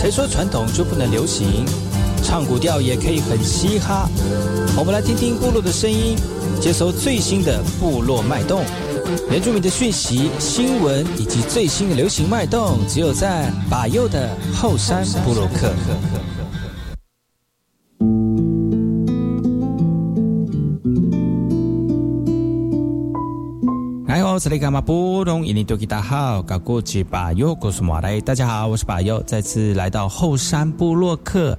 谁说传统就不能流行？唱古调也可以很嘻哈。我们来听听部落的声音，接收最新的部落脉动、原住民的讯息、新闻以及最新的流行脉动，只有在把右的后山部落克。哎呦，这里干嘛不懂？印尼多吉大好，搞过去把右，告诉马来。大家好，我是把右，再次来到后山部落克。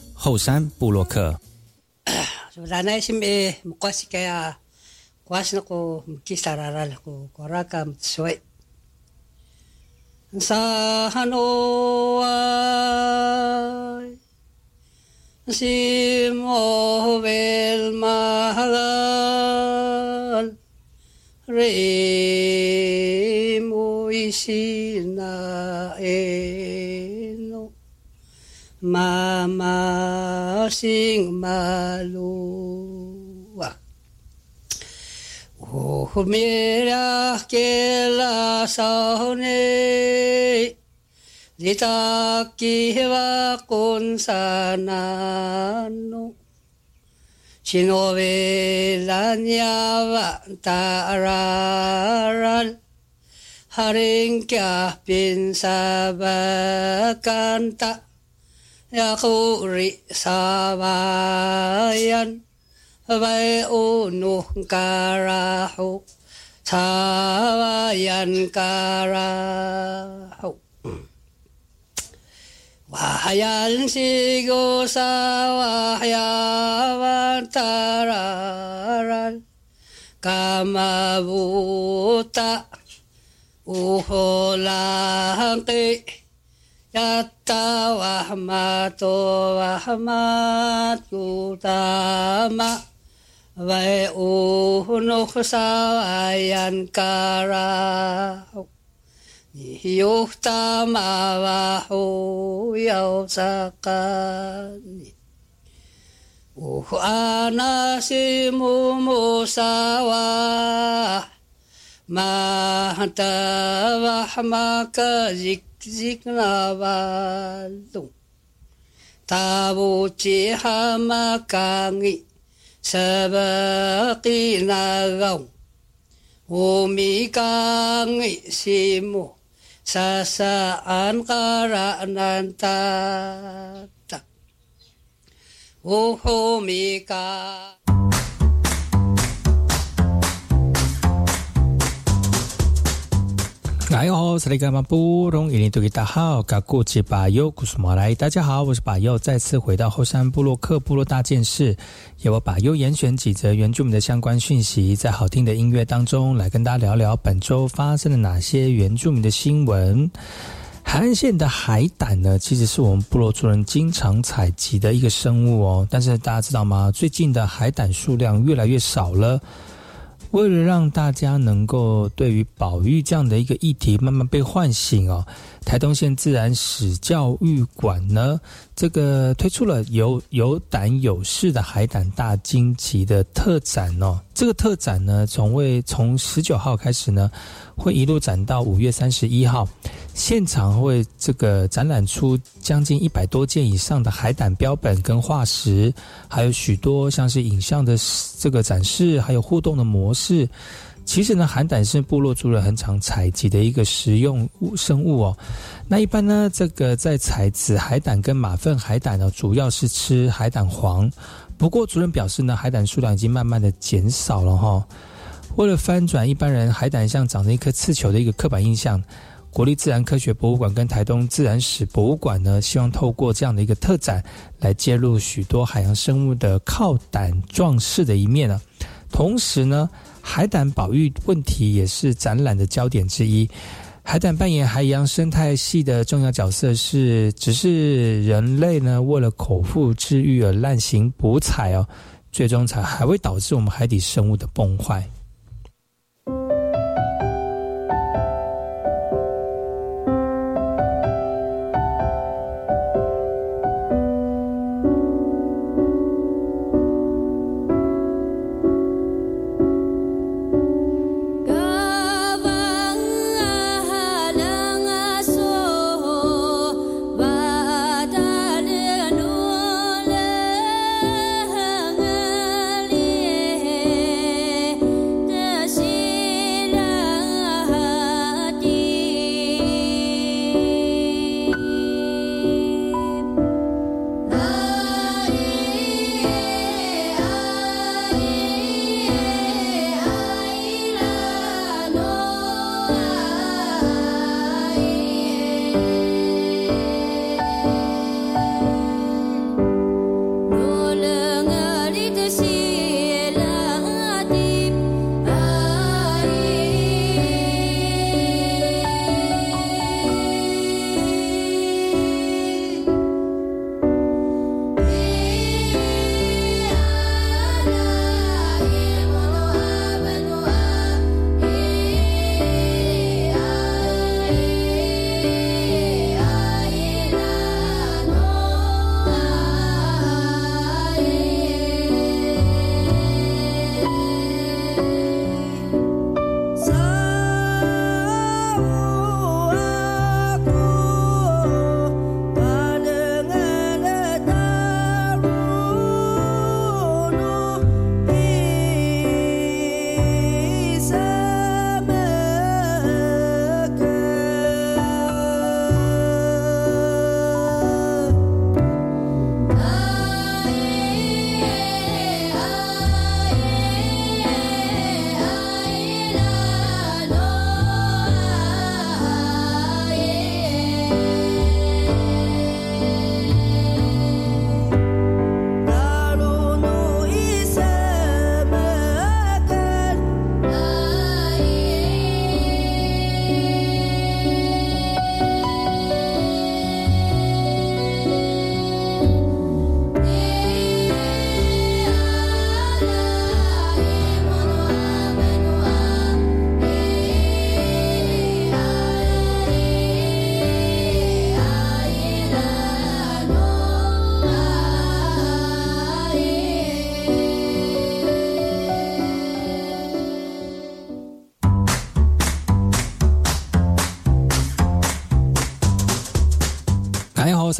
后山 sing maloa. O mera ke la sahone, Rita ki hewa kon sanano. Shinobe lanyawa tararal, Haring kya pinsabakan tak. ya khu rị sa ba yên vai ô nu ca ra hô sa ba yên ca ra hô Wahayan si go sa wahayawan tararan kamabuta ti ya たわはまとわはまとたま。わえおうのふさわやんから。によふたまわほやおさかに。おふあなしももさわ。またわはまかじか。 직나발동 다보지 하마강이 서박이 나가옹 오미강이 시모 사사안 가라난다 오호미강 tata uhumika 哎呦，萨利格马布隆伊尼多吉大好，嘎古吉巴尤古苏马来，大家好，我是巴尤，再次回到后山部落克部落大件事，由我巴尤严选几则原住民的相关讯息，在好听的音乐当中来跟大家聊聊本周发生了哪些原住民的新闻。海岸线的海胆呢，其实是我们部落族人经常采集的一个生物哦，但是大家知道吗？最近的海胆数量越来越少了。为了让大家能够对于保育这样的一个议题慢慢被唤醒哦，台东县自然史教育馆呢，这个推出了有有胆有势的海胆大惊奇的特展哦。这个特展呢，从未从十九号开始呢，会一路展到五月三十一号。现场会这个展览出将近一百多件以上的海胆标本跟化石，还有许多像是影像的这个展示，还有互动的模式。其实呢，海胆是部落族人很常采集的一个食用物生物哦。那一般呢，这个在采紫海胆跟马粪海胆呢，主要是吃海胆黄。不过族人表示呢，海胆数量已经慢慢的减少了哈。为了翻转一般人海胆像长着一颗刺球的一个刻板印象。国立自然科学博物馆跟台东自然史博物馆呢，希望透过这样的一个特展，来揭露许多海洋生物的靠胆壮士的一面呢。同时呢，海胆保育问题也是展览的焦点之一。海胆扮演海洋生态系的重要角色，是只是人类呢为了口腹之欲而滥行捕采哦，最终才还会导致我们海底生物的崩坏。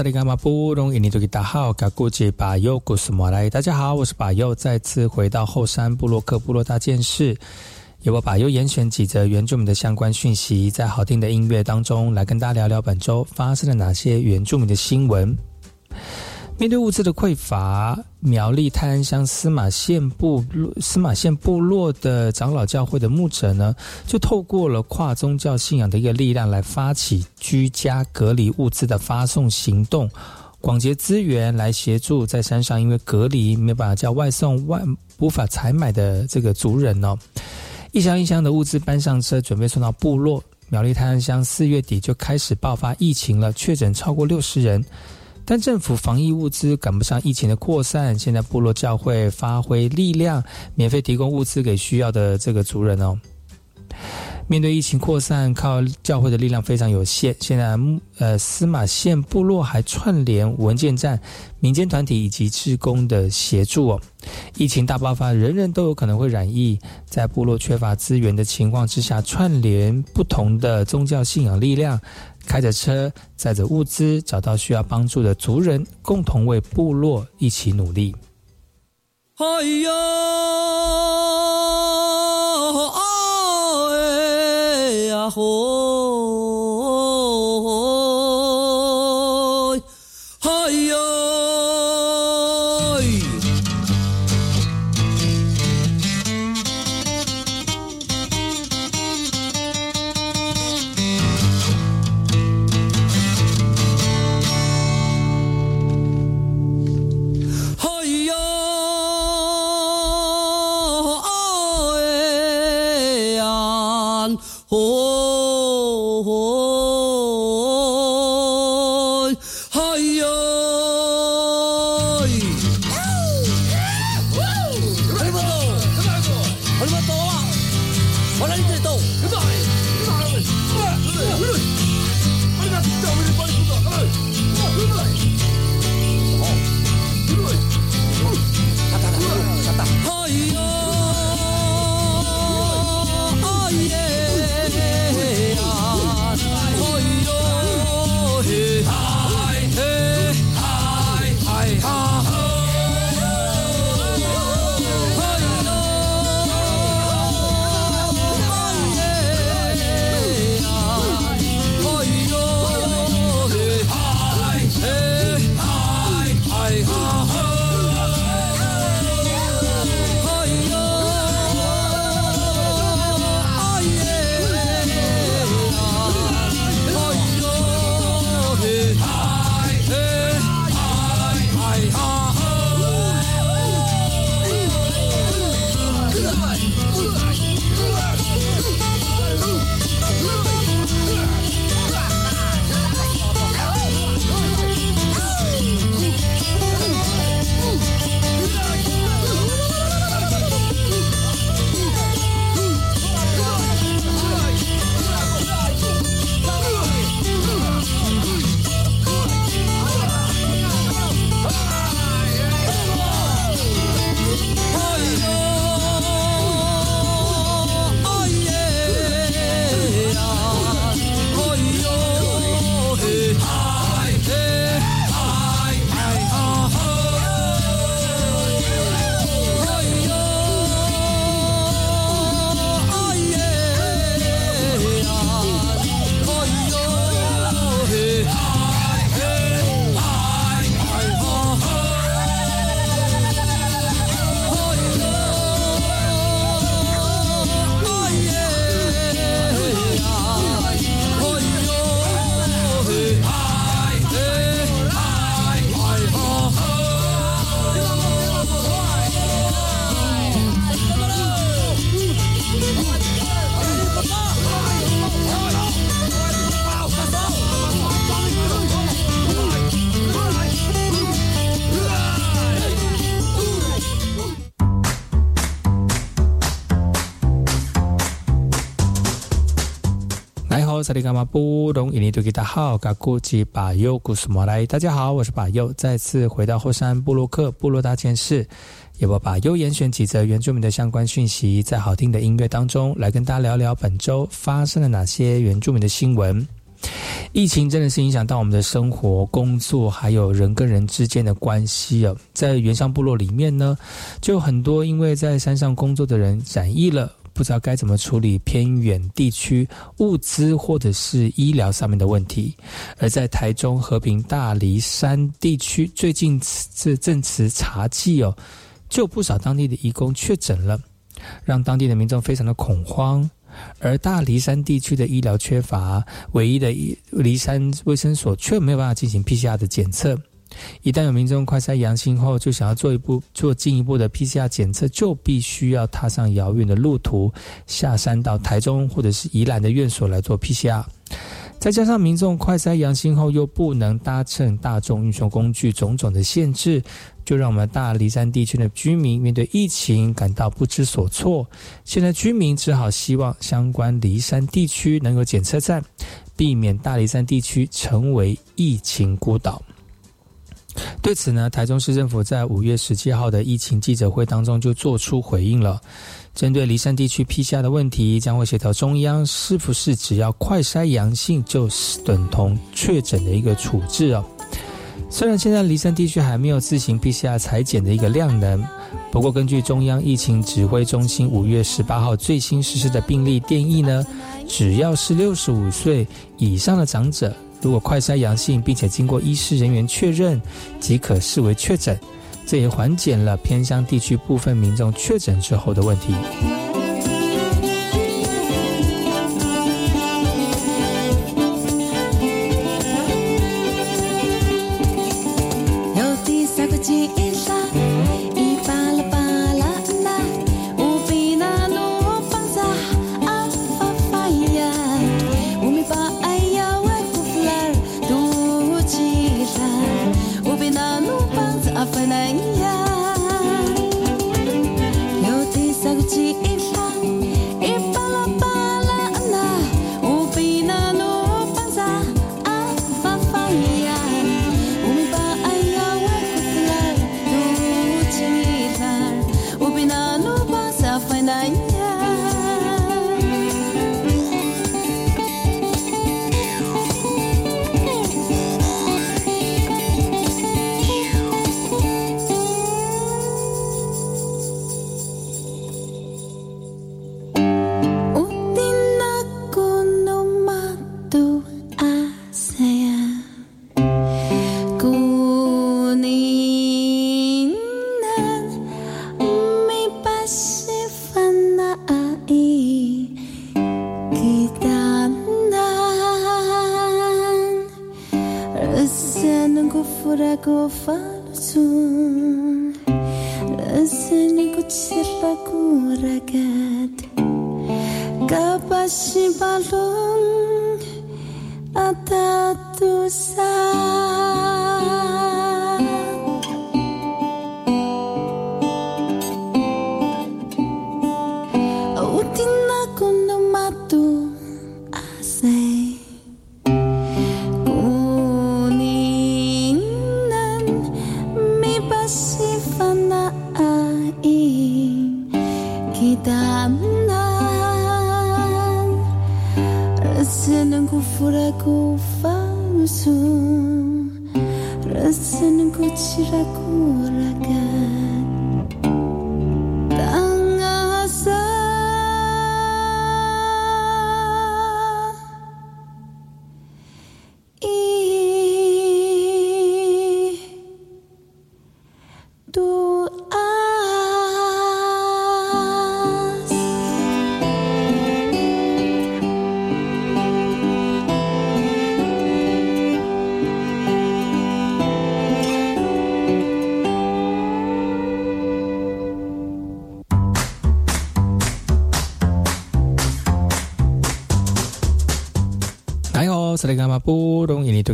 萨利伽马布隆伊尼多吉达好，嘎古吉巴尤古斯莫来。大家好，我是巴尤，再次回到后山部落克部落大件事，由我巴尤严选几则原住民的相关讯息，在好听的音乐当中来跟大家聊聊本周发生了哪些原住民的新闻。面对物资的匮乏，苗栗泰安乡司马县部司马县部落的长老教会的牧者呢，就透过了跨宗教信仰的一个力量，来发起居家隔离物资的发送行动，广结资源来协助在山上因为隔离没有办法叫外送、外无法采买的这个族人呢，一箱一箱的物资搬上车，准备送到部落。苗栗泰安乡四月底就开始爆发疫情了，确诊超过六十人。但政府防疫物资赶不上疫情的扩散，现在部落教会发挥力量，免费提供物资给需要的这个族人哦。面对疫情扩散，靠教会的力量非常有限。现在，呃，司马县部落还串联文件站、民间团体以及志工的协助哦。疫情大爆发，人人都有可能会染疫，在部落缺乏资源的情况之下，串联不同的宗教信仰力量。开着车，载着物资，找到需要帮助的族人，共同为部落一起努力。哎呦，萨利伽马布隆伊尼多吉达好，嘎古吉巴尤古斯莫来。大家好，我是巴尤，再次回到后山布洛克部落大件事，也我把优严选几则原住民的相关讯息，在好听的音乐当中来跟大家聊聊本周发生了哪些原住民的新闻。疫情真的是影响到我们的生活、工作，还有人跟人之间的关系哦。在原乡部落里面呢，就很多因为在山上工作的人染疫了。不知道该怎么处理偏远地区物资或者是医疗上面的问题，而在台中和平大黎山地区，最近这正值茶季哦，就不少当地的义工确诊了，让当地的民众非常的恐慌。而大黎山地区的医疗缺乏，唯一的黎山卫生所却没有办法进行 PCR 的检测。一旦有民众快筛阳性后，就想要做一步做进一步的 PCR 检测，就必须要踏上遥远的路途，下山到台中或者是宜兰的院所来做 PCR。再加上民众快筛阳性后又不能搭乘大众运输工具，种种的限制，就让我们大梨山地区的居民面对疫情感到不知所措。现在居民只好希望相关梨山地区能有检测站，避免大梨山地区成为疫情孤岛。对此呢，台中市政府在五月十七号的疫情记者会当中就做出回应了。针对离山地区批下的问题，将会协调中央是不是只要快筛阳性就是等同确诊的一个处置哦。虽然现在离山地区还没有自行 PCR 裁剪的一个量能，不过根据中央疫情指挥中心五月十八号最新实施的病例定义呢，只要是六十五岁以上的长者。如果快筛阳性，并且经过医师人员确认，即可视为确诊，这也缓解了偏乡地区部分民众确诊之后的问题。side.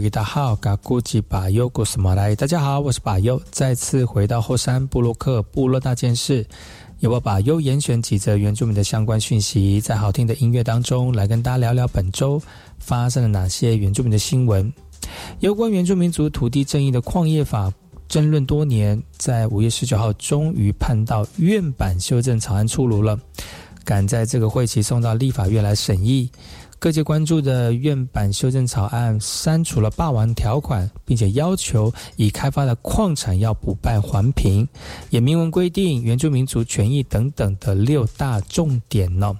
大家好，嘎古吉巴尤古斯马来。大家好，我是巴尤，再次回到后山布洛克部落大件事，由我巴尤严选几则原住民的相关讯息，在好听的音乐当中来跟大家聊聊本周发生了哪些原住民的新闻。有关原住民族土地正义的矿业法争论多年，在五月十九号终于判到院版修正草案出炉了，赶在这个会期送到立法院来审议。各界关注的院版修正草案删除了霸王条款，并且要求已开发的矿产要补办环评，也明文规定原住民族权益等等的六大重点呢。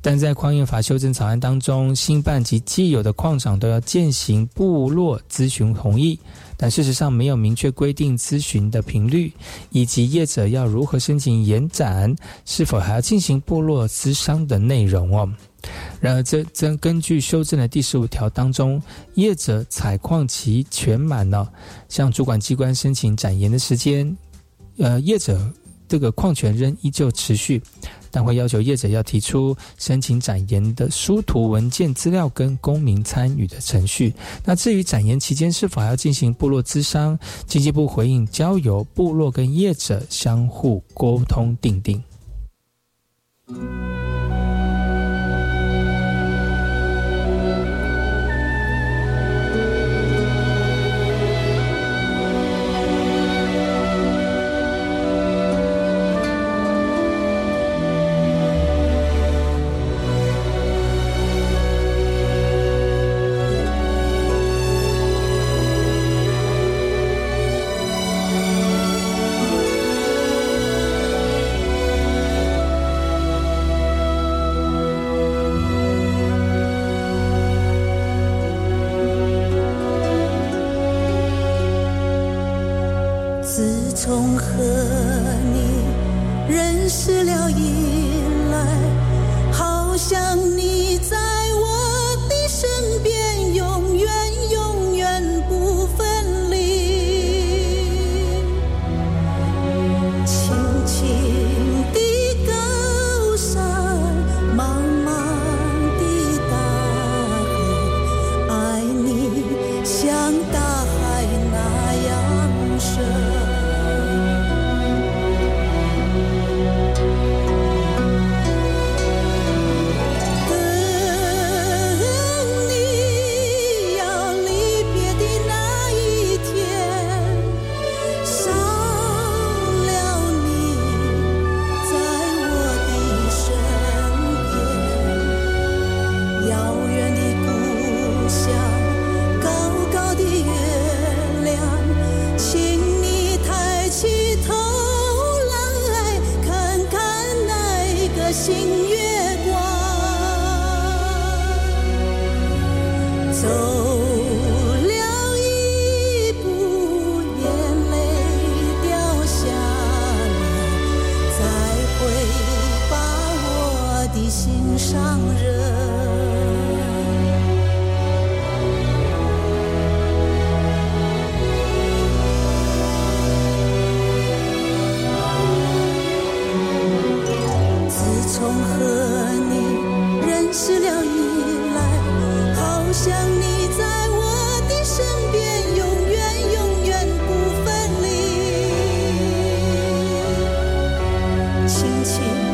但在矿业法修正草案当中，新办及既有的矿场都要践行部落咨询同意，但事实上没有明确规定咨询的频率，以及业者要如何申请延展，是否还要进行部落资商的内容哦。然而，这这根据修正的第十五条当中，业者采矿期全满了，向主管机关申请展延的时间，呃，业者这个矿权仍依旧持续。但会要求业者要提出申请展延的书图文件资料跟公民参与的程序。那至于展延期间是否要进行部落资商，经济部回应交由部落跟业者相互沟通定定。以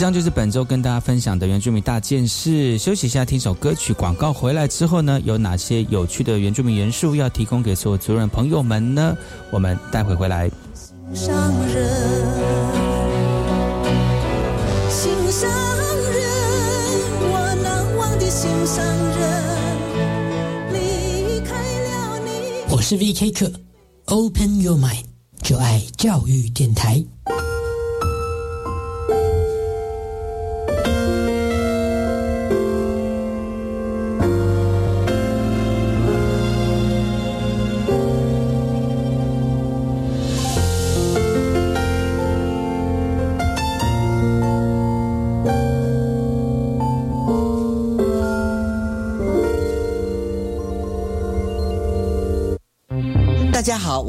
上就是本周跟大家分享的原住民大件事。休息一下，听首歌曲。广告回来之后呢，有哪些有趣的原住民元素要提供给所有族人朋友们呢？我们待会回来。心上人，心上人，我难忘的心上人，离开了你。我是 VK 课，Open Your Mind，就爱教育电台。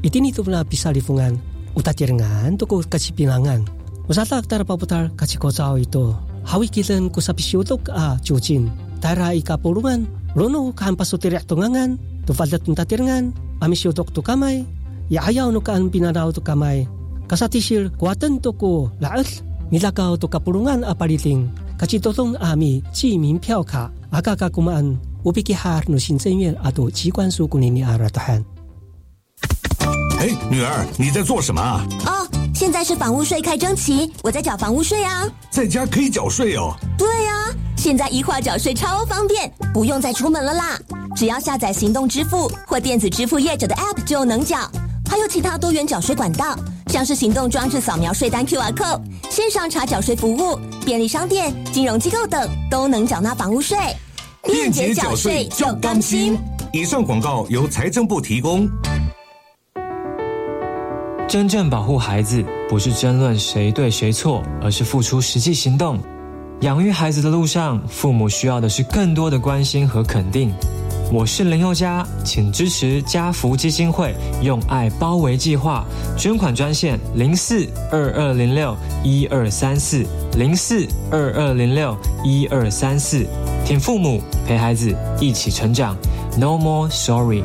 iti itu tu bisa lifungan uta tirngan tu ko kasi pinangan masata aktar paputar kasi ko itu. hawi kilen ku sa pisiutok a chuchin tara lono runo kan pasutiriak tungangan tu falda tun tatirngan amisiutok tu ya ayaw no kaan pinanaw tu kasatisir kuatan tu ko laas nilakaw tu kapulungan a paliting kasi totong ami chi min piao ka akakakumaan upikihar no atau ato chikwan su kunini aratahan. 哎，女儿，你在做什么啊？哦，现在是房屋税开征期，我在缴房屋税啊。在家可以缴税哦。对啊，现在一化缴税超方便，不用再出门了啦。只要下载行动支付或电子支付业者的 App 就能缴，还有其他多元缴税管道，像是行动装置扫描税单 QR code、线上查缴税服务、便利商店、金融机构等，都能缴纳房屋税。便捷缴税就甘心。以上广告由财政部提供。真正保护孩子，不是争论谁对谁错，而是付出实际行动。养育孩子的路上，父母需要的是更多的关心和肯定。我是林宥嘉，请支持家福基金会用爱包围计划，捐款专线零四二二零六一二三四零四二二零六一二三四，听父母陪孩子一起成长，No more sorry。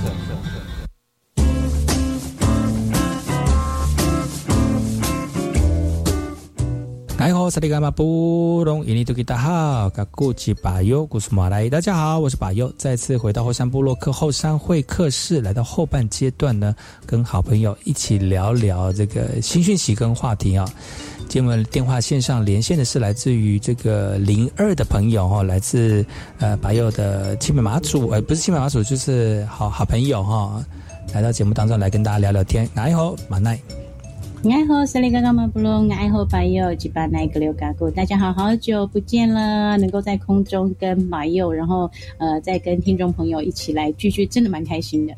萨利伽马布隆伊尼图吉达好，嘎古吉巴尤古苏马来，大家好，我是巴尤，再次回到后山部落克后山会客室，来到后半阶段呢，跟好朋友一起聊聊这个新讯息跟话题啊。今天电话线上连线的是来自于这个零二的朋友哈，来自呃巴佑的青梅马祖，呃不是青梅马祖，就是好好朋友哈，来到节目当中来跟大家聊聊天。哎吼，马奈。你好，斯里嘎嘎马布隆，你好，白友吉巴奈格留嘎古，大家好好久不见了，能够在空中跟马友，然后呃，再跟听众朋友一起来聚聚，真的蛮开心的。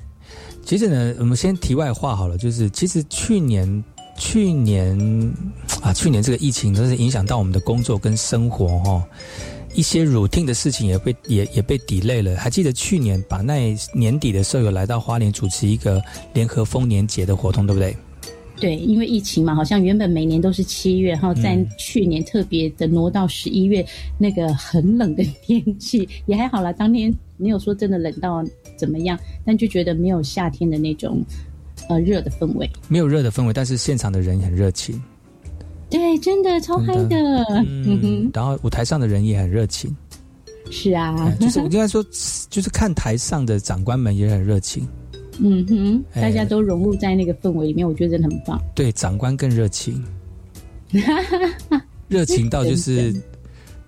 其实呢，我们先题外话好了，就是其实去年去年啊，去年这个疫情真是影响到我们的工作跟生活、哦，一些 routine 的事情也被也也被 delay 了。还记得去年把那年底的时候有来到花莲主持一个联合丰年节的活动，对不对？对，因为疫情嘛，好像原本每年都是七月，然后在去年特别的挪到十一月，那个很冷的天气 也还好啦。当天没有说真的冷到怎么样，但就觉得没有夏天的那种呃热的氛围。没有热的氛围，但是现场的人很热情。对，真的超嗨的。嗯哼，然后舞台上的人也很热情。是啊，就是我应该说，就是看台上的长官们也很热情。嗯哼，大家都融入在那个氛围里面，我觉得真的很棒。对，长官更热情，热情到就是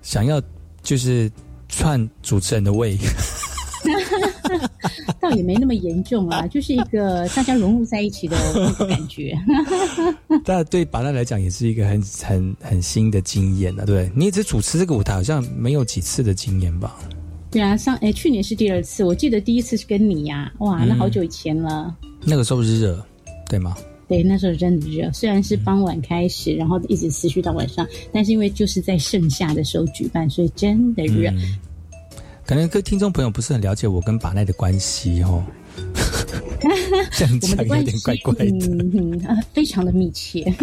想要就是串主持人的位。倒也没那么严重啊，就是一个大家融入在一起的感觉。但对巴拉来讲，也是一个很很很新的经验啊，对你一直主持这个舞台，好像没有几次的经验吧？对啊，上哎，去年是第二次，我记得第一次是跟你呀、哇，那好久以前了。那个时候是热，对吗？对，那时候真的热，虽然是傍晚开始，然后一直持续到晚上，但是因为就是在盛夏的时候举办，所以真的热。嗯可能各位听众朋友不是很了解我跟把奈的关系哦，这样讲有点怪怪的。嗯嗯、啊非常的密切。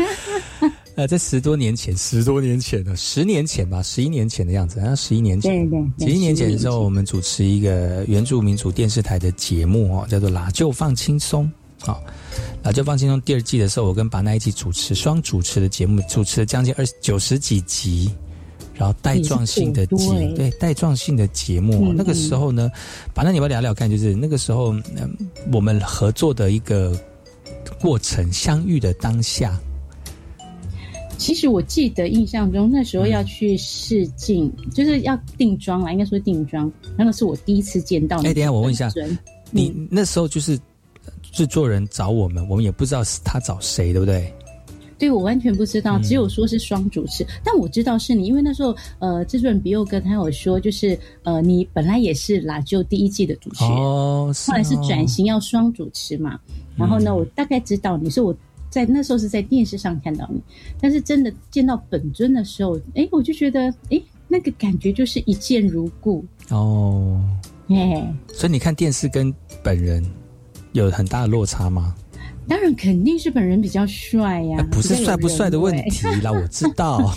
呃，在十多年前，十多年前了，十年前吧，十一年前的样子，好像十一年前。对对对十一年前的时候，我们主持一个原住民族电视台的节目哦，叫做《拉就放轻松》。好，老旧放轻松第二季的时候，我跟把那一起主持双主持的节目，主持了将近二九十几集。然后带状性的节，对带状性的节目，那个时候呢，把那你们聊聊看，就是那个时候，嗯，我们合作的一个过程，相遇的当下。其实我记得印象中，那时候要去试镜，就是要定妆啦，应该说定妆。那个是我第一次见到。哎，等下我问一下，你那时候就是制作人找我们，我们也不知道是他找谁，对不对？对我完全不知道，只有说是双主持，但我知道是你，因为那时候呃，制作人比佑哥他有说，就是呃，你本来也是啦，就第一季的主持人，后来是转型要双主持嘛。然后呢，我大概知道你是我在那时候是在电视上看到你，但是真的见到本尊的时候，哎，我就觉得哎，那个感觉就是一见如故哦。哎，所以你看电视跟本人有很大的落差吗？当然肯定是本人比较帅呀，不是帅不帅的问题啦，我知道。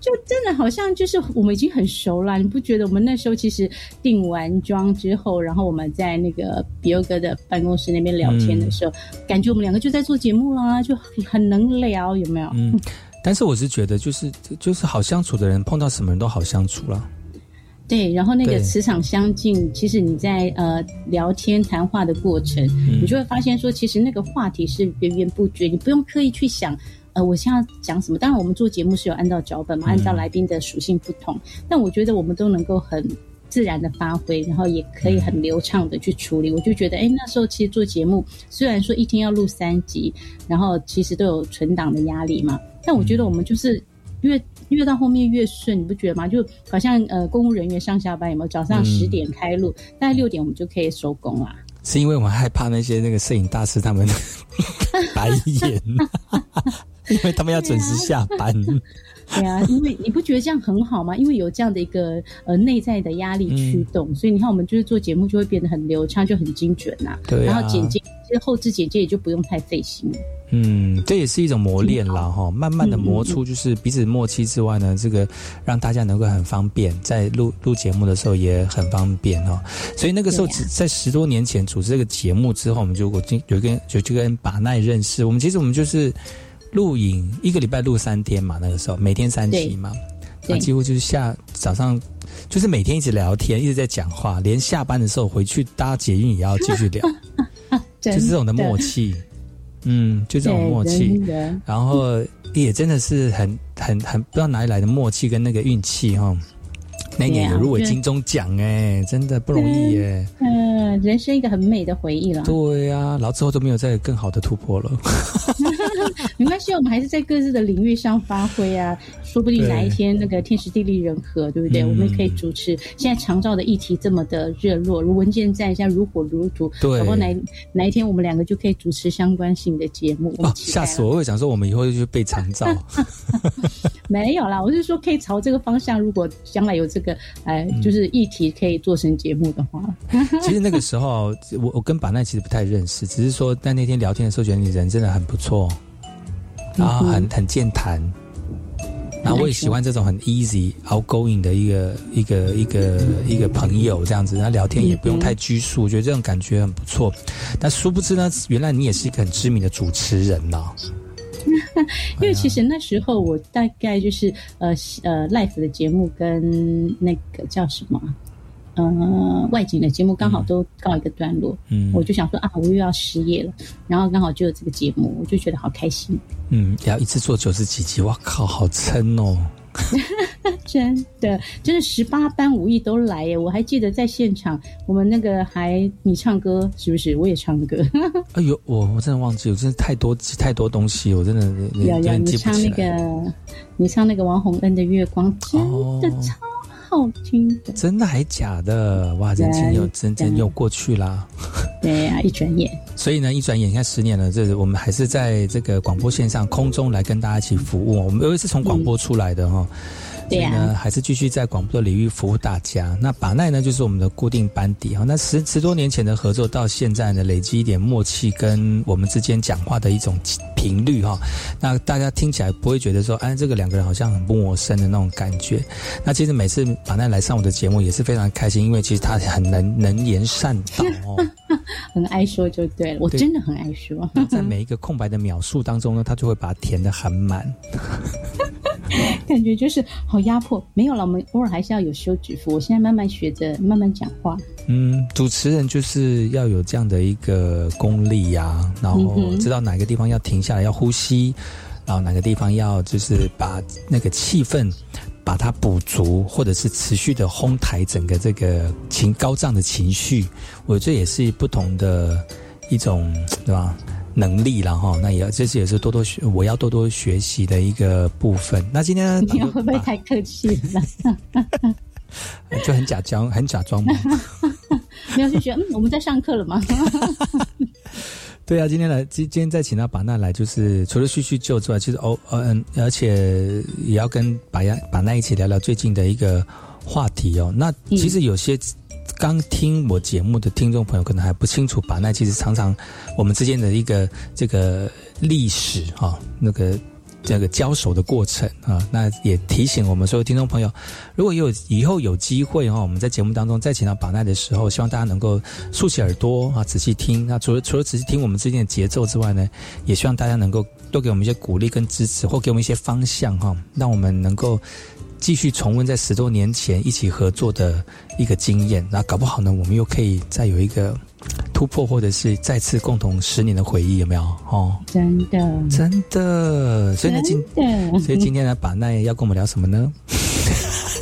就真的好像就是我们已经很熟了，你不觉得？我们那时候其实定完妆之后，然后我们在那个比欧哥的办公室那边聊天的时候，感觉我们两个就在做节目啦，就很能聊，有没有？嗯。但是我是觉得，就是就是好相处的人，碰到什么人都好相处了。对，然后那个磁场相近，其实你在呃聊天谈话的过程，你就会发现说，其实那个话题是源源不绝，你不用刻意去想，呃，我现在讲什么。当然，我们做节目是有按照脚本嘛，按照来宾的属性不同，但我觉得我们都能够很自然的发挥，然后也可以很流畅的去处理。我就觉得，哎，那时候其实做节目，虽然说一天要录三集，然后其实都有存档的压力嘛，但我觉得我们就是因为。越到后面越顺，你不觉得吗？就好像呃，公务人员上下班有没有？早上十点开录，大概六点我们就可以收工啦。是因为我们害怕那些那个摄影大师他们 白眼，因为他们要准时下班。对啊，因为你不觉得这样很好吗？因为有这样的一个呃内在的压力驱动，所以你看我们就是做节目就会变得很流畅，就很精准呐。对然后剪辑，其实后置剪辑也就不用太费心了。嗯，这也是一种磨练了哈，慢慢的磨出就是彼此默契之外呢，这个让大家能够很方便，在录录节目的时候也很方便哦。所以那个时候在十多年前组织这个节目之后，我们就我就有跟就就跟把奈认识，我们其实我们就是。录影一个礼拜录三天嘛，那个时候每天三期嘛，那几乎就是下早上就是每天一直聊天，一直在讲话，连下班的时候回去搭捷运也要继续聊，就是这种的默契，嗯，就这种默契，然后也真的是很很很不知道哪里来的默契跟那个运气哈。那年有入围金钟奖哎，真的不容易耶。嗯，人生一个很美的回忆了。对呀，然后之后都没有再更好的突破了。没关系，我们还是在各自的领域上发挥啊。说不定哪一天那个天时地利人和，对不对？我们可以主持。现在长照的议题这么的热络，如文件在，现在如火如荼。对，然后哪哪一天我们两个就可以主持相关性的节目。哦，吓死我！我会想说，我们以后就去背长照。没有啦，我是说可以朝这个方向。如果将来有这个，哎，就是议题可以做成节目的话。其实那个时候，我我跟板奈其实不太认识，只是说在那天聊天的时候，觉得你人真的很不错，然后很很健谈。然后我也喜欢这种很 easy outgoing 的一个一个一个一个朋友这样子，然后聊天也不用太拘束，我觉得这种感觉很不错。但殊不知呢，原来你也是一个很知名的主持人呢。因为其实那时候我大概就是呃呃 life 的节目跟那个叫什么？呃，外景的节目刚好都告一个段落，嗯，我就想说啊，我又要失业了，然后刚好就有这个节目，我就觉得好开心。嗯，要一次做九十几集，哇靠，好撑哦！真的，真的十八般武艺都来耶！我还记得在现场，我们那个还你唱歌是不是？我也唱歌。哎呦，我我真的忘记，我真的太多太多东西，我真的有有你唱那个，你唱那个王洪恩的月光，真的超。好听的，真的还假的？哇，人情又真真又过去啦。对呀，一转眼。所以呢，一转眼，你看十年了，这我们还是在这个广播线上空中来跟大家一起服务。我们因为是从广播出来的哈。对呀，还是继续在广播的领域服务大家。那把奈呢，就是我们的固定班底啊。那十十多年前的合作到现在呢，累积一点默契，跟我们之间讲话的一种频率哈。那大家听起来不会觉得说，哎，这个两个人好像很陌生的那种感觉。那其实每次把奈来上我的节目也是非常开心，因为其实他很能能言善道哦。很爱说就对了，我真的很爱说。在每一个空白的秒数当中呢，他就会把它填的很满。感觉就是好压迫，没有了，我们偶尔还是要有修止符。我现在慢慢学着，慢慢讲话。嗯，主持人就是要有这样的一个功力呀，然后知道哪个地方要停下来，要呼吸，然后哪个地方要就是把那个气氛把它补足，或者是持续的烘抬整个这个情高涨的情绪。我这也是不同的一种，对吧？能力了哈，那也要这次也是多多学，我要多多学习的一个部分。那今天 你会不会太客气了？就很假装，很假装嘛。没有就觉得嗯，我们在上课了吗？对啊，今天来今今天再请到把那来，就是除了叙叙旧之外，其实哦嗯，而且也要跟把呀把那一起聊聊最近的一个话题哦。那其实有些。刚听我节目的听众朋友可能还不清楚，把那其实常常我们之间的一个这个历史哈，那个这个交手的过程啊，那也提醒我们所有听众朋友，如果有以后有机会哈，我们在节目当中再请到把奈的时候，希望大家能够竖起耳朵啊，仔细听。那除了除了仔细听我们之间的节奏之外呢，也希望大家能够多给我们一些鼓励跟支持，或给我们一些方向哈，让我们能够。继续重温在十多年前一起合作的一个经验，那搞不好呢，我们又可以再有一个突破，或者是再次共同十年的回忆，有没有？哦，真的，真的，所以呢，今所以今天呢，把奈要跟我们聊什么呢？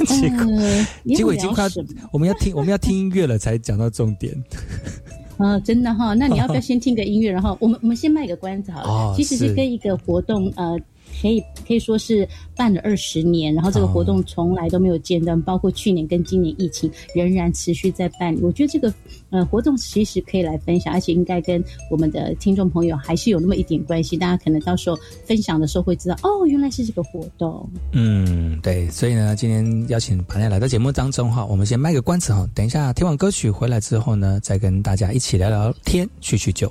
结果结果已经快，我们要听我们要听音乐了，才讲到重点。啊，真的哈，那你要不要先听个音乐，然后我们我们先卖个关子好了？其实是跟一个活动呃。可以可以说是办了二十年，然后这个活动从来都没有间断，包括去年跟今年疫情仍然持续在办理。我觉得这个呃活动其实可以来分享，而且应该跟我们的听众朋友还是有那么一点关系。大家可能到时候分享的时候会知道，哦，原来是这个活动。嗯，对，所以呢，今天邀请盘家来到节目当中哈，我们先卖个关子哈，等一下听完歌曲回来之后呢，再跟大家一起聊聊天，叙叙旧。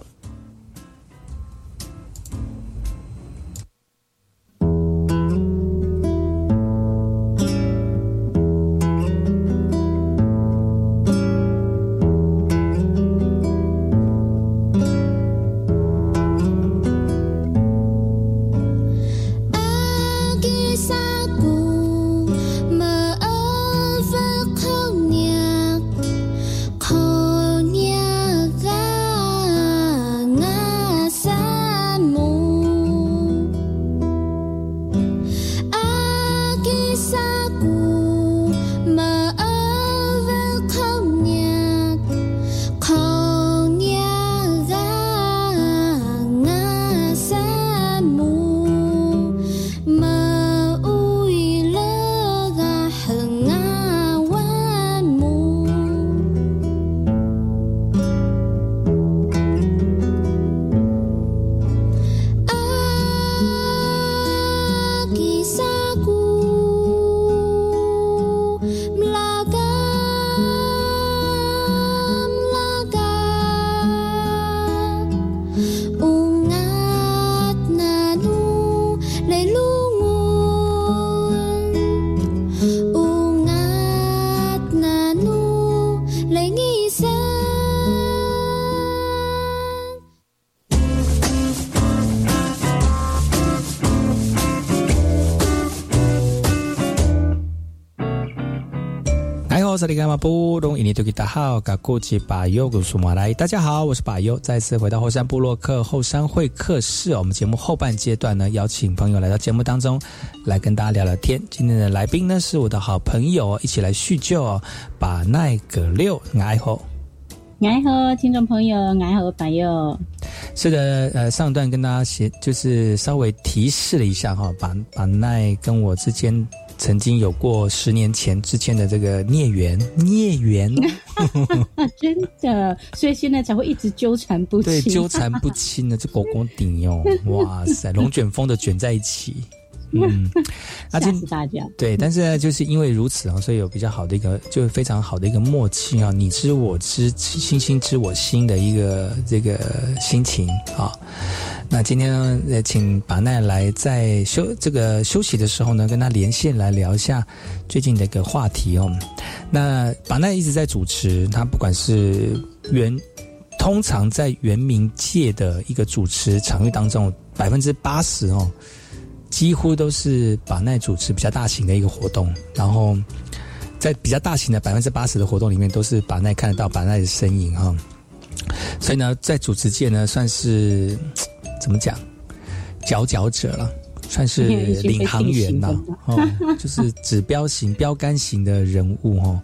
大家好，我是巴优，再次回到后山部落客后山会客室。我们节目后半阶段呢，邀请朋友来到节目当中，来跟大家聊聊天。今天的来宾呢，是我的好朋友，一起来叙旧哦。把奈葛六，爱好，爱好，听众朋友，爱好巴优。是的，呃，上段跟大家写，就是稍微提示了一下哈，把把奈跟我之间。曾经有过十年前之间的这个孽缘，孽缘，真的，所以现在才会一直纠缠不清，对，纠缠不清的这狗狗顶哟，哇塞，龙卷风的卷在一起，嗯，吓死大家，对，但是呢，就是因为如此啊，所以有比较好的一个，就是非常好的一个默契啊，你知我知，星星知我心的一个这个心情啊。那今天呢，请把奈来在休这个休息的时候呢，跟他连线来聊一下最近的一个话题哦。那把奈一直在主持，他不管是原。通常在原民界的一个主持场域当中，百分之八十哦，几乎都是把奈主持比较大型的一个活动，然后在比较大型的百分之八十的活动里面，都是把奈看得到把奈的身影哈。所以呢，在主持界呢，算是怎么讲，佼佼者了，算是领航员了，哦，就是指标型、标杆型的人物哦。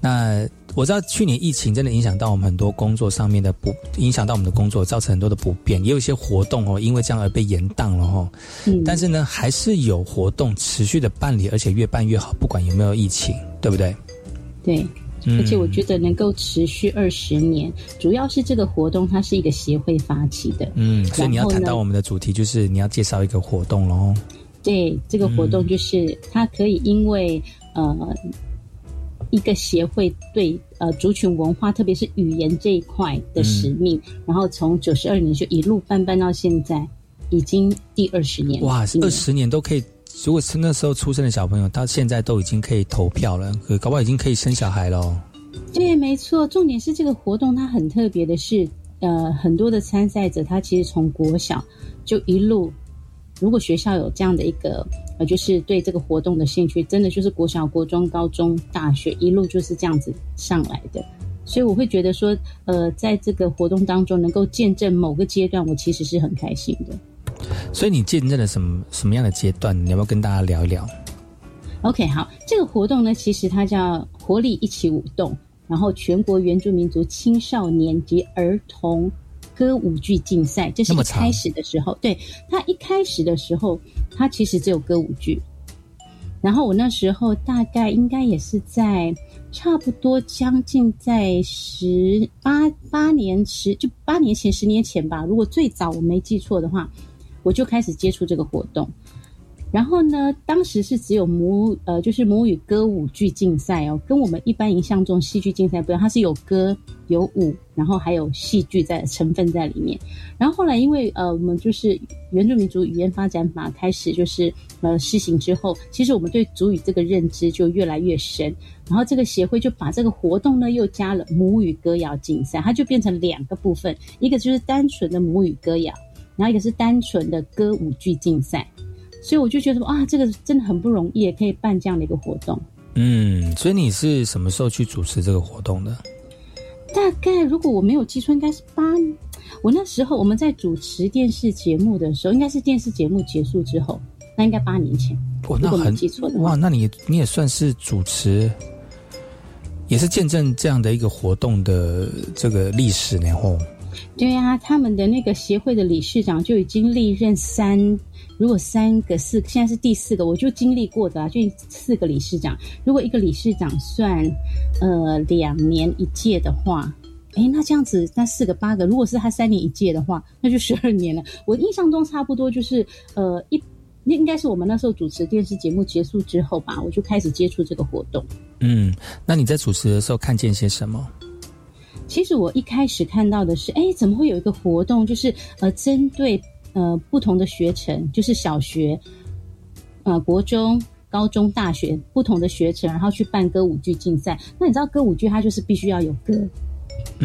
那我知道去年疫情真的影响到我们很多工作上面的不，影响到我们的工作，造成很多的不便，也有一些活动哦，因为这样而被延宕了哈。嗯，但是呢，还是有活动持续的办理，而且越办越好，不管有没有疫情，对不对？对。而且我觉得能够持续二十年，主要是这个活动它是一个协会发起的。嗯，所以你要谈到我们的主题，就是你要介绍一个活动喽。对，这个活动就是它可以因为呃一个协会对呃族群文化，特别是语言这一块的使命，然后从九十二年就一路办办到现在，已经第二十年。哇，二十年都可以。如果是那时候出生的小朋友，他现在都已经可以投票了，搞不好已经可以生小孩了。对，没错。重点是这个活动它很特别的是，呃，很多的参赛者他其实从国小就一路，如果学校有这样的一个呃，就是对这个活动的兴趣，真的就是国小、国中、高中、大学一路就是这样子上来的。所以我会觉得说，呃，在这个活动当中能够见证某个阶段，我其实是很开心的。所以你见证了什么什么样的阶段？你要不要跟大家聊一聊？OK，好，这个活动呢，其实它叫“活力一起舞动”，然后全国原住民族青少年及儿童歌舞剧竞赛，这是一开始的时候。对，他一开始的时候，他其实只有歌舞剧。然后我那时候大概应该也是在差不多将近在十八八年十就八年前十年前吧，如果最早我没记错的话。我就开始接触这个活动，然后呢，当时是只有母呃，就是母语歌舞剧竞赛哦，跟我们一般印象中戏剧竞赛不一样，它是有歌有舞，然后还有戏剧在成分在里面。然后后来因为呃，我们就是原住民族语言发展法开始就是呃施行之后，其实我们对族语这个认知就越来越深，然后这个协会就把这个活动呢又加了母语歌谣竞赛，它就变成两个部分，一个就是单纯的母语歌谣。然后一个是单纯的歌舞剧竞赛，所以我就觉得说啊，这个真的很不容易，也可以办这样的一个活动。嗯，所以你是什么时候去主持这个活动的？大概如果我没有记错，应该是八。我那时候我们在主持电视节目的时候，应该是电视节目结束之后，那应该八年前。哇，那很记错的哇，那你你也算是主持，也是见证这样的一个活动的这个历史然后。对呀，他们的那个协会的理事长就已经历任三，如果三个四，现在是第四个，我就经历过的啊，就四个理事长。如果一个理事长算，呃，两年一届的话，哎，那这样子那四个八个，如果是他三年一届的话，那就十二年了。我印象中差不多就是，呃，一那应该是我们那时候主持电视节目结束之后吧，我就开始接触这个活动。嗯，那你在主持的时候看见些什么？其实我一开始看到的是，哎，怎么会有一个活动，就是呃，针对呃不同的学程，就是小学、呃国中、高中、大学不同的学程，然后去办歌舞剧竞赛。那你知道歌舞剧它就是必须要有歌。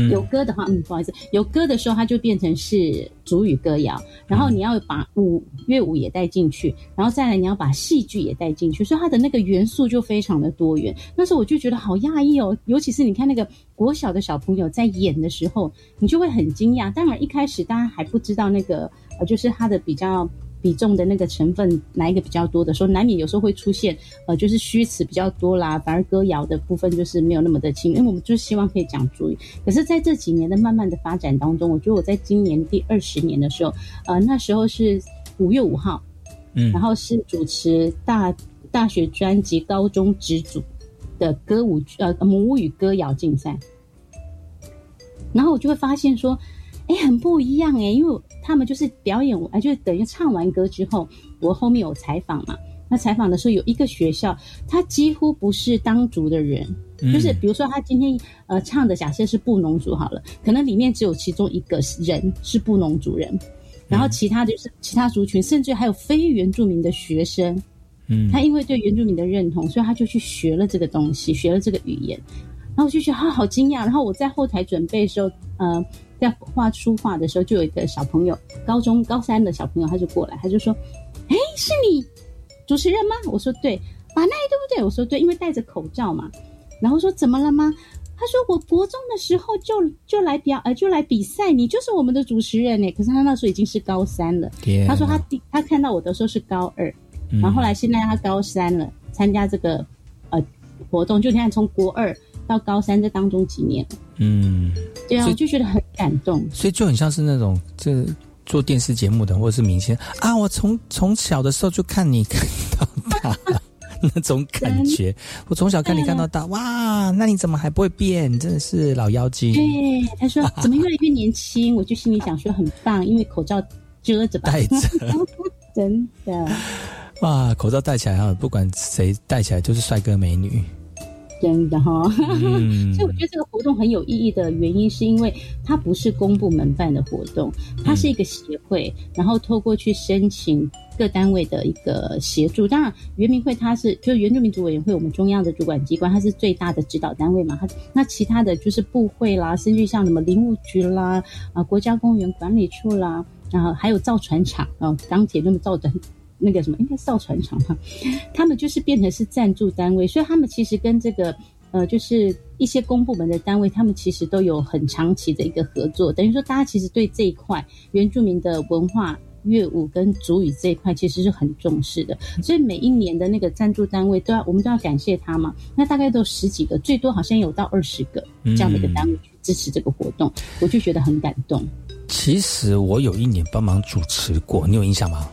有歌的话，嗯，不好意思，有歌的时候，它就变成是主语歌谣，然后你要把舞乐舞也带进去，然后再来你要把戏剧也带进去，所以它的那个元素就非常的多元。那时候我就觉得好讶异哦，尤其是你看那个国小的小朋友在演的时候，你就会很惊讶。当然一开始大家还不知道那个呃，就是它的比较。比重的那个成分哪一个比较多的时候，难免有时候会出现，呃，就是虚词比较多啦，反而歌谣的部分就是没有那么的轻，因为我们就是希望可以讲主语。可是在这几年的慢慢的发展当中，我觉得我在今年第二十年的时候，呃，那时候是五月五号，嗯，然后是主持大大学专辑高中直组的歌舞呃母语歌谣竞赛，然后我就会发现说，哎，很不一样哎，因为。他们就是表演完，就是等于唱完歌之后，我后面有采访嘛。那采访的时候，有一个学校，他几乎不是当族的人，就是比如说他今天呃唱的，假设是布农族好了，可能里面只有其中一个人是布农族人，然后其他就是其他族群，甚至还有非原住民的学生。嗯，他因为对原住民的认同，所以他就去学了这个东西，学了这个语言。然后我就觉得他好惊讶。然后我在后台准备的时候，呃。在画书画的时候，就有一个小朋友，高中高三的小朋友，他就过来，他就说：“哎，是你主持人吗？”我说：“对。”把奈对不对？我说：“对，因为戴着口罩嘛。”然后说：“怎么了吗？”他说：“我国中的时候就就来表呃就来比赛，你就是我们的主持人呢。”可是他那时候已经是高三了。他说他第他看到我的时候是高二，然后后来现在他高三了，参加这个呃活动，就你看从国二到高三这当中几年嗯，对啊，我就觉得很感动。所以就很像是那种这做电视节目的或者是明星啊，我从从小的时候就看你看到大。那种感觉，我从小看你看到大，哇，那你怎么还不会变？真的是老妖精。对，他说 怎么越来越年轻？我就心里想说很棒，因为口罩遮着吧，戴着，真的。哇，口罩戴起来啊，不管谁戴起来就是帅哥美女。真的哈，所以我觉得这个活动很有意义的原因，是因为它不是公部门办的活动，它是一个协会，然后透过去申请各单位的一个协助。当然，原民会它是就原住民族委员会，我们中央的主管机关，它是最大的指导单位嘛。它那其他的就是部会啦，甚至像什么林务局啦、啊国家公园管理处啦，然后还有造船厂啊，钢铁那么造的。那个什么，应该是造船厂哈，他们就是变成是赞助单位，所以他们其实跟这个呃，就是一些公部门的单位，他们其实都有很长期的一个合作。等于说，大家其实对这一块原住民的文化、乐舞跟族语这一块，其实是很重视的。所以每一年的那个赞助单位都要，我们都要感谢他嘛。那大概都十几个，最多好像有到二十个这样的一个单位去支持这个活动，我就觉得很感动。其实我有一年帮忙主持过，你有印象吗？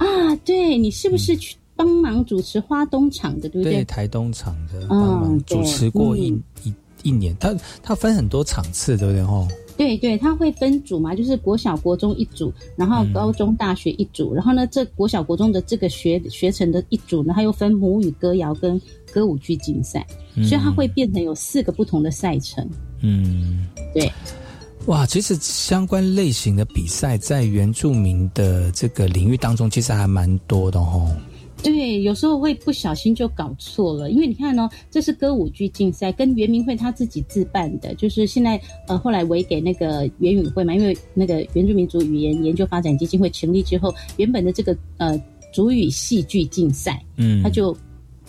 啊，对你是不是去帮忙主持花东场的，对不对？对台东场的，帮忙，主持过一一一年，他他分很多场次，对不对？哦，对对，他会分组嘛，就是国小、国中一组，然后高中、大学一组，然后呢，这国小、国中的这个学学成的一组呢，他又分母语歌谣跟歌舞剧竞赛，所以他会变成有四个不同的赛程。嗯，对。哇，其实相关类型的比赛在原住民的这个领域当中，其实还蛮多的哦。对，有时候会不小心就搞错了，因为你看哦，这是歌舞剧竞赛，跟原民会他自己自办的，就是现在呃后来委给那个原语会嘛，因为那个原住民族语言研究发展基金会成立之后，原本的这个呃主语戏剧竞赛，嗯，他就。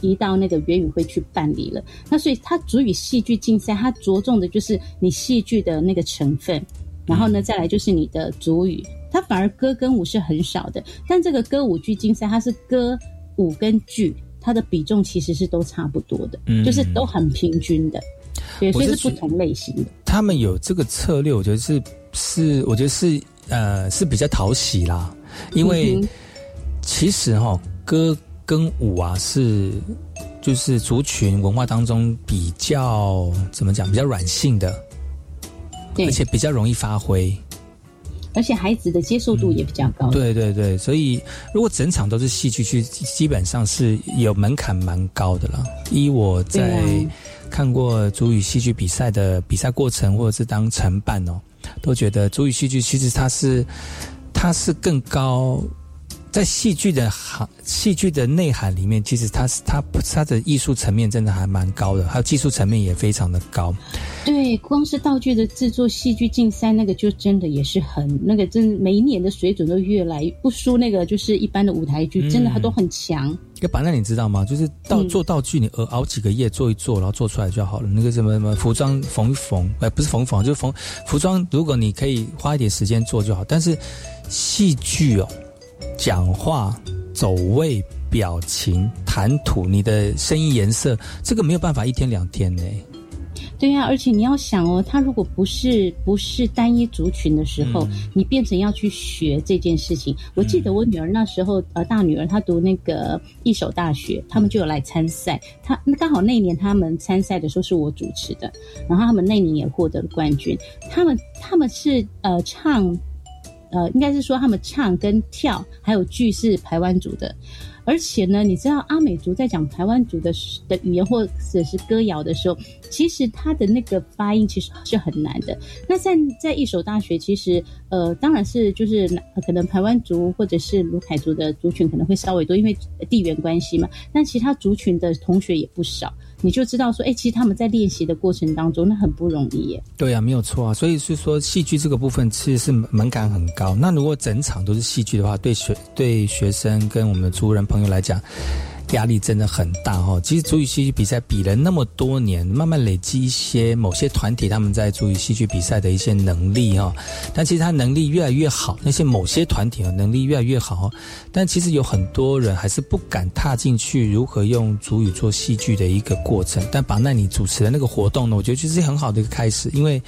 移到那个原语会去办理了，那所以它主语戏剧竞赛，它着重的就是你戏剧的那个成分，然后呢，再来就是你的主语，它反而歌跟舞是很少的。但这个歌舞剧竞赛，它是歌舞跟剧，它的比重其实是都差不多的，就是都很平均的，对，所以是不同类型的。他们有这个策略，我觉得是是，我觉得是呃是比较讨喜啦，因为其实哈歌。跟舞啊是，就是族群文化当中比较怎么讲，比较软性的，而且比较容易发挥，而且孩子的接受度也比较高。对对对，所以如果整场都是戏剧，去基本上是有门槛蛮高的了。依我在看过主语戏剧比赛的比赛过程，或者是当承办哦，都觉得主语戏剧其实它是它是更高。在戏剧的行戏剧的内涵里面，其实它是它它的艺术层面真的还蛮高的，还有技术层面也非常的高。对，光是道具的制作，戏剧竞赛那个就真的也是很那个，真每一年的水准都越来不输那个，就是一般的舞台剧，真的它都很强。要把那你知道吗？就是道做道具，你熬熬几个月做一做，然后做出来就好了。那个什么什么服装缝一缝，哎，不是缝缝，就是缝服装。如果你可以花一点时间做就好，但是戏剧哦。讲话、走位、表情、谈吐，你的声音颜色，这个没有办法一天两天呢。对呀，而且你要想哦，他如果不是不是单一族群的时候，你变成要去学这件事情。我记得我女儿那时候，呃，大女儿她读那个一手大学，他们就有来参赛。她那刚好那一年他们参赛的时候是我主持的，然后他们那年也获得了冠军。他们他们是呃唱。呃，应该是说他们唱跟跳还有剧是台湾族的，而且呢，你知道阿美族在讲台湾族的的语言或者是歌谣的时候，其实他的那个发音其实是很难的。那在在一所大学，其实呃，当然是就是可能台湾族或者是卢凯族的族群可能会稍微多，因为地缘关系嘛。但其他族群的同学也不少。你就知道说，哎，其实他们在练习的过程当中，那很不容易耶。对啊，没有错啊。所以是说，戏剧这个部分其实是门槛很高。那如果整场都是戏剧的话，对学对学生跟我们的族人朋友来讲。压力真的很大哈，其实足语戏剧比赛比了那么多年，慢慢累积一些某些团体他们在足语戏剧比赛的一些能力哈，但其实他能力越来越好，那些某些团体啊能力越来越好，但其实有很多人还是不敢踏进去如何用足语做戏剧的一个过程。但把那你主持的那个活动呢，我觉得就是很好的一个开始，因为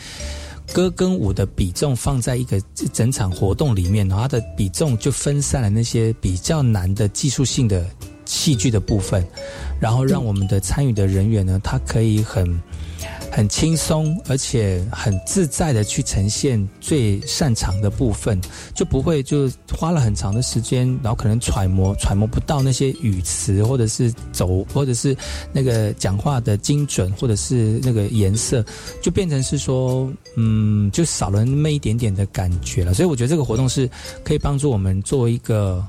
歌跟舞的比重放在一个整场活动里面，它的比重就分散了那些比较难的技术性的。戏剧的部分，然后让我们的参与的人员呢，他可以很很轻松，而且很自在的去呈现最擅长的部分，就不会就花了很长的时间，然后可能揣摩揣摩不到那些语词，或者是走，或者是那个讲话的精准，或者是那个颜色，就变成是说，嗯，就少了那么一点点的感觉了。所以我觉得这个活动是可以帮助我们做一个。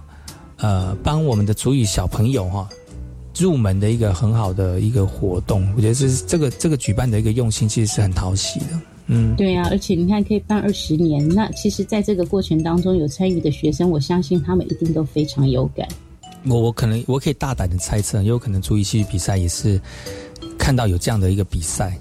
呃，帮我们的主语小朋友哈入门的一个很好的一个活动，我觉得这是这个这个举办的一个用心，其实是很讨喜的。嗯，对啊，而且你看可以办二十年，那其实在这个过程当中有参与的学生，我相信他们一定都非常有感。我我可能我可以大胆的猜测，也有可能主语戏剧比赛也是看到有这样的一个比赛，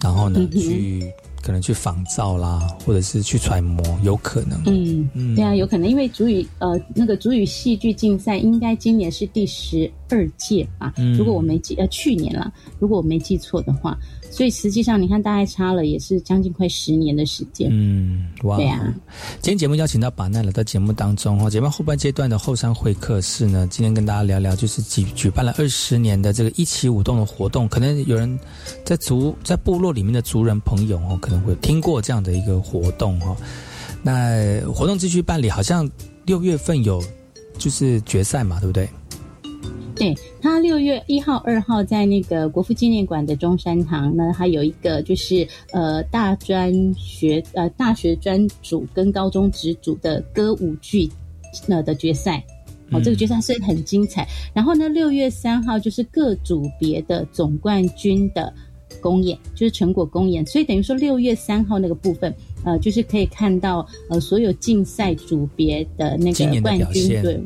然后呢去。可能去仿造啦，或者是去揣摩，有可能。嗯嗯，对啊，有可能，因为主语呃那个主语戏剧竞赛应该今年是第十二届吧？如果我没记呃去年了，如果我没记错的话。所以实际上，你看，大概差了也是将近快十年的时间。嗯，哇，对啊。今天节目邀请到把奈来到节目当中哈，节目后半阶段的后山会客室呢，今天跟大家聊聊，就是举举办了二十年的这个一起舞动的活动。可能有人在族在部落里面的族人朋友哦，可能会听过这样的一个活动哈。那活动继续办理，好像六月份有就是决赛嘛，对不对？对他六月一号、二号在那个国父纪念馆的中山堂呢，还有一个就是呃大专学呃大学专组跟高中职组的歌舞剧那的决赛，哦，这个决赛是很精彩。然后呢，六月三号就是各组别的总冠军的公演，就是成果公演。所以等于说六月三号那个部分，呃，就是可以看到呃所有竞赛组别的那个冠军队。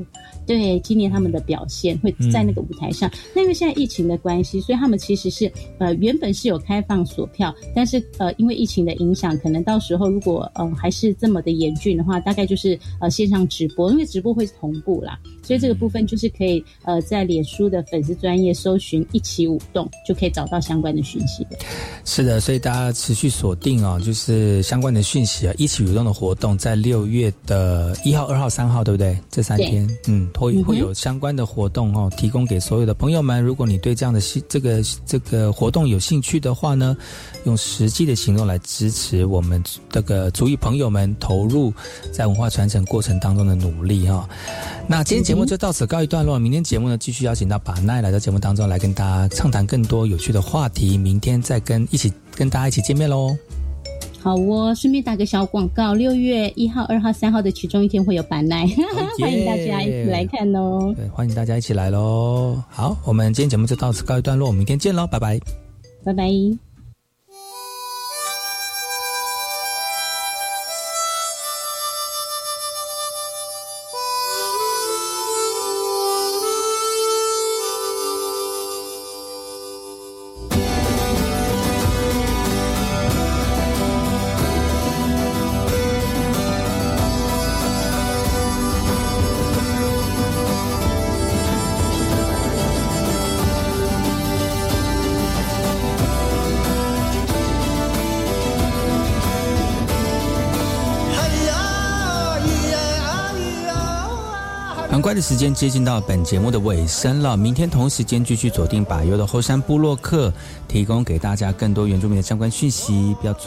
对，今年他们的表现会在那个舞台上。那因为现在疫情的关系，所以他们其实是呃原本是有开放锁票，但是呃因为疫情的影响，可能到时候如果呃还是这么的严峻的话，大概就是呃线上直播，因为直播会同步啦。所以这个部分就是可以呃在脸书的粉丝专业搜寻“一起舞动”，就可以找到相关的讯息的。是的，所以大家持续锁定哦，就是相关的讯息啊，“一起舞动”的活动在六月的一号、二号、三号，对不对？这三天，嗯。会会有相关的活动哦，提供给所有的朋友们。如果你对这样的这个这个活动有兴趣的话呢，用实际的行动来支持我们这个足语朋友们投入在文化传承过程当中的努力哈。那今天节目就到此告一段落，明天节目呢继续邀请到把奈来到节目当中来跟大家畅谈更多有趣的话题。明天再跟一起跟大家一起见面喽。好哦，顺便打个小广告，六月一号、二号、三号的其中一天会有板奈，欢迎大家一起来看哦。对，欢迎大家一起来喽。好，我们今天节目就到此告一段落，我们明天见喽，拜拜，拜拜。时间接近到本节目的尾声了，明天同时间继续锁定把优的后山部落客，提供给大家更多原住民的相关讯息，不要。